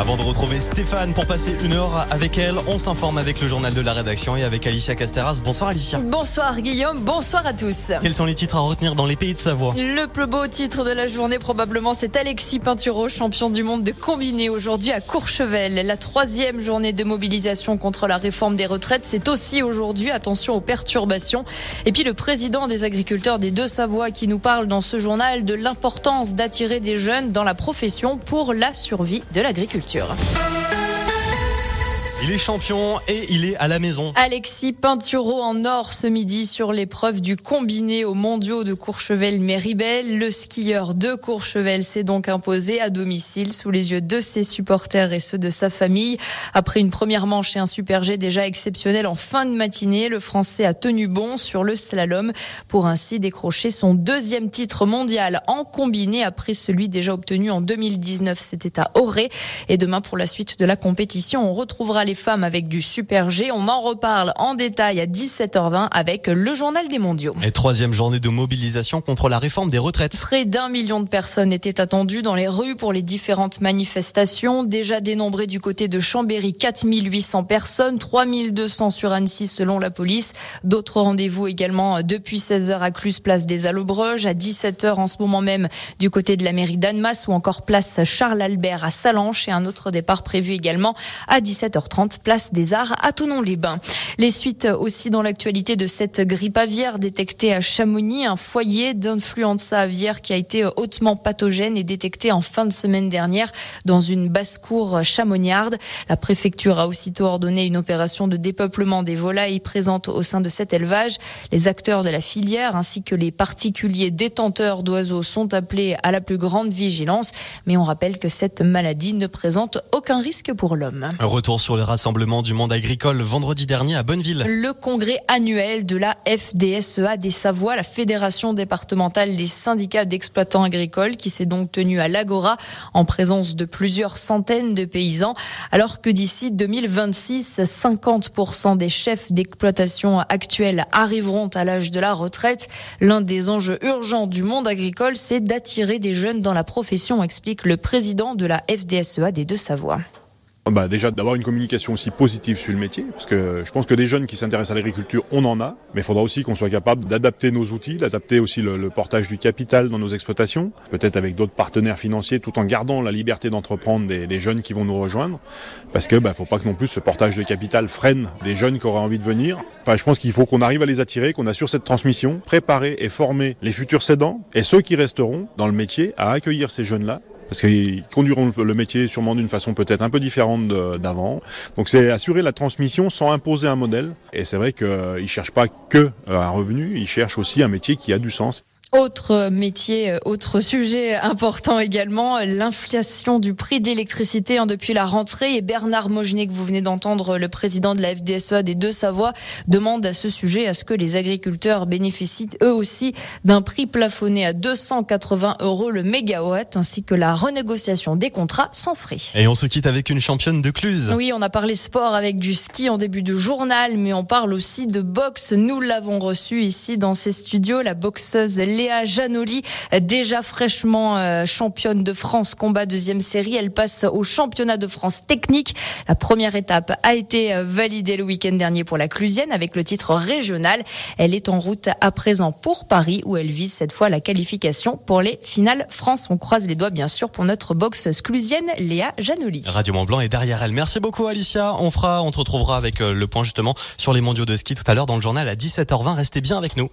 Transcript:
Avant de retrouver Stéphane pour passer une heure avec elle, on s'informe avec le journal de la rédaction et avec Alicia Casteras. Bonsoir Alicia. Bonsoir Guillaume, bonsoir à tous. Quels sont les titres à retenir dans les pays de Savoie? Le plus beau titre de la journée probablement c'est Alexis Pinturo, champion du monde de combiné aujourd'hui à Courchevel. La troisième journée de mobilisation contre la réforme des retraites, c'est aussi aujourd'hui. Attention aux perturbations. Et puis le président des agriculteurs des deux Savoies qui nous parle dans ce journal de l'importance d'attirer des jeunes dans la profession pour la survie de l'agriculture posture. Il est champion et il est à la maison. Alexis Pinturo en or ce midi sur l'épreuve du combiné aux mondiaux de Courchevel-Méribel. Le skieur de Courchevel s'est donc imposé à domicile sous les yeux de ses supporters et ceux de sa famille. Après une première manche et un super G déjà exceptionnel en fin de matinée, le Français a tenu bon sur le slalom pour ainsi décrocher son deuxième titre mondial en combiné après celui déjà obtenu en 2019. C'était à Auré. Et demain pour la suite de la compétition, on retrouvera les femmes avec du Super G. On en reparle en détail à 17h20 avec le journal des mondiaux. Et troisième journée de mobilisation contre la réforme des retraites. Près d'un million de personnes étaient attendues dans les rues pour les différentes manifestations. Déjà dénombrées du côté de Chambéry, 4800 personnes, 3200 sur Annecy selon la police. D'autres rendez-vous également depuis 16h à Clus, place des Allobreuges, à 17h en ce moment même du côté de la mairie d'Annemasse ou encore place Charles Albert à Salanches et un autre départ prévu également à 17h30 place des Arts à Tonon-les-Bains. Les suites aussi dans l'actualité de cette grippe aviaire détectée à Chamonix, un foyer d'influenza aviaire qui a été hautement pathogène et détecté en fin de semaine dernière dans une basse-cour chamoniarde. La préfecture a aussitôt ordonné une opération de dépeuplement des volailles présentes au sein de cet élevage. Les acteurs de la filière ainsi que les particuliers détenteurs d'oiseaux sont appelés à la plus grande vigilance. Mais on rappelle que cette maladie ne présente aucun risque pour l'homme. Retour sur le rassemblement du monde agricole vendredi dernier à Bonneville. Le congrès annuel de la FDSEA des Savoies, la Fédération départementale des syndicats d'exploitants agricoles, qui s'est donc tenu à l'Agora en présence de plusieurs centaines de paysans, alors que d'ici 2026, 50% des chefs d'exploitation actuels arriveront à l'âge de la retraite. L'un des enjeux urgents du monde agricole, c'est d'attirer des jeunes dans la profession, explique le président de la FDSEA des Deux-Savoies. Bah déjà d'avoir une communication aussi positive sur le métier, parce que je pense que des jeunes qui s'intéressent à l'agriculture, on en a, mais il faudra aussi qu'on soit capable d'adapter nos outils, d'adapter aussi le, portage du capital dans nos exploitations, peut-être avec d'autres partenaires financiers, tout en gardant la liberté d'entreprendre des, jeunes qui vont nous rejoindre, parce que bah, faut pas que non plus ce portage de capital freine des jeunes qui auraient envie de venir. Enfin, je pense qu'il faut qu'on arrive à les attirer, qu'on assure cette transmission, préparer et former les futurs cédants et ceux qui resteront dans le métier à accueillir ces jeunes-là parce qu'ils conduiront le métier sûrement d'une façon peut-être un peu différente d'avant. Donc c'est assurer la transmission sans imposer un modèle. Et c'est vrai qu'ils ne cherchent pas que un revenu, ils cherchent aussi un métier qui a du sens. Autre métier, euh, autre sujet important également, l'inflation du prix d'électricité hein, depuis la rentrée. Et Bernard Mogenet, que vous venez d'entendre, le président de la FDSEA des Deux-Savoies, demande à ce sujet à ce que les agriculteurs bénéficient eux aussi d'un prix plafonné à 280 euros le mégawatt, ainsi que la renégociation des contrats sans frais. Et on se quitte avec une championne de Cluse. Oui, on a parlé sport avec du ski en début de journal, mais on parle aussi de boxe. Nous l'avons reçue ici dans ces studios, la boxeuse Léa Janoli, déjà fraîchement euh, championne de France combat deuxième série. Elle passe au championnat de France technique. La première étape a été euh, validée le week-end dernier pour la Clusienne avec le titre régional. Elle est en route à présent pour Paris où elle vise cette fois la qualification pour les finales France. On croise les doigts bien sûr pour notre boxe clusienne Léa Janoli. Radio Mont Blanc est derrière elle. Merci beaucoup Alicia. On fera, on te retrouvera avec euh, le point justement sur les mondiaux de ski tout à l'heure dans le journal à 17h20. Restez bien avec nous.